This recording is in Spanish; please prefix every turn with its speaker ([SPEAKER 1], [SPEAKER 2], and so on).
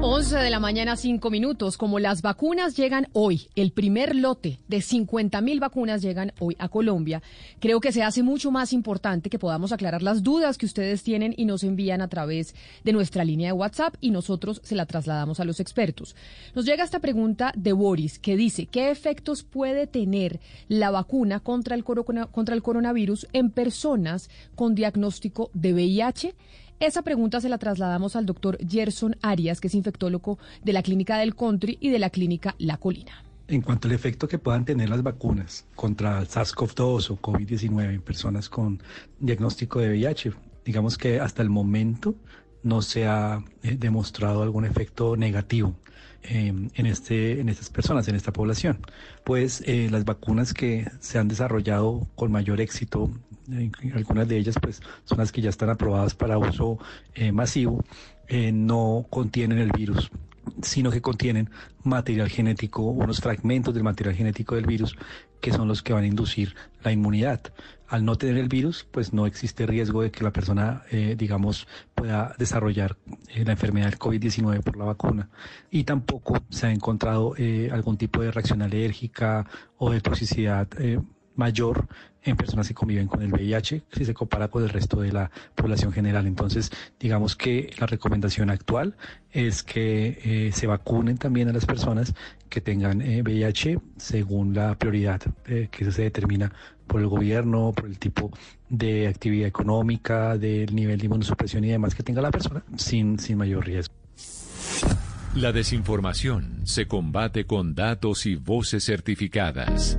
[SPEAKER 1] 11 de la mañana, 5 minutos. Como las vacunas llegan hoy, el primer lote de 50 mil vacunas llegan hoy a Colombia, creo que se hace mucho más importante que podamos aclarar las dudas que ustedes tienen y nos envían a través de nuestra línea de WhatsApp y nosotros se la trasladamos a los expertos. Nos llega esta pregunta de Boris que dice, ¿qué efectos puede tener la vacuna contra el, contra el coronavirus en personas con diagnóstico de VIH? Esa pregunta se la trasladamos al doctor Gerson Arias, que es infectólogo de la Clínica del Country y de la Clínica La Colina.
[SPEAKER 2] En cuanto al efecto que puedan tener las vacunas contra SARS-CoV-2 o COVID-19 en personas con diagnóstico de VIH, digamos que hasta el momento no se ha eh, demostrado algún efecto negativo em, en, este, en estas personas, en esta población. Pues eh, las vacunas que se han desarrollado con mayor éxito, eh, algunas de ellas pues son las que ya están aprobadas para uso masivo, no contienen el virus sino que contienen material genético, unos fragmentos del material genético del virus que son los que van a inducir la inmunidad. Al no tener el virus, pues no existe riesgo de que la persona, eh, digamos, pueda desarrollar eh, la enfermedad del COVID-19 por la vacuna. Y tampoco se ha encontrado eh, algún tipo de reacción alérgica o de toxicidad mayor en personas que conviven con el VIH si se compara con el resto de la población general. Entonces, digamos que la recomendación actual es que eh, se vacunen también a las personas que tengan VIH eh, según la prioridad eh, que se determina por el gobierno, por el tipo de actividad económica, del nivel de inmunosupresión y demás que tenga la persona sin, sin mayor riesgo.
[SPEAKER 3] La desinformación se combate con datos y voces certificadas.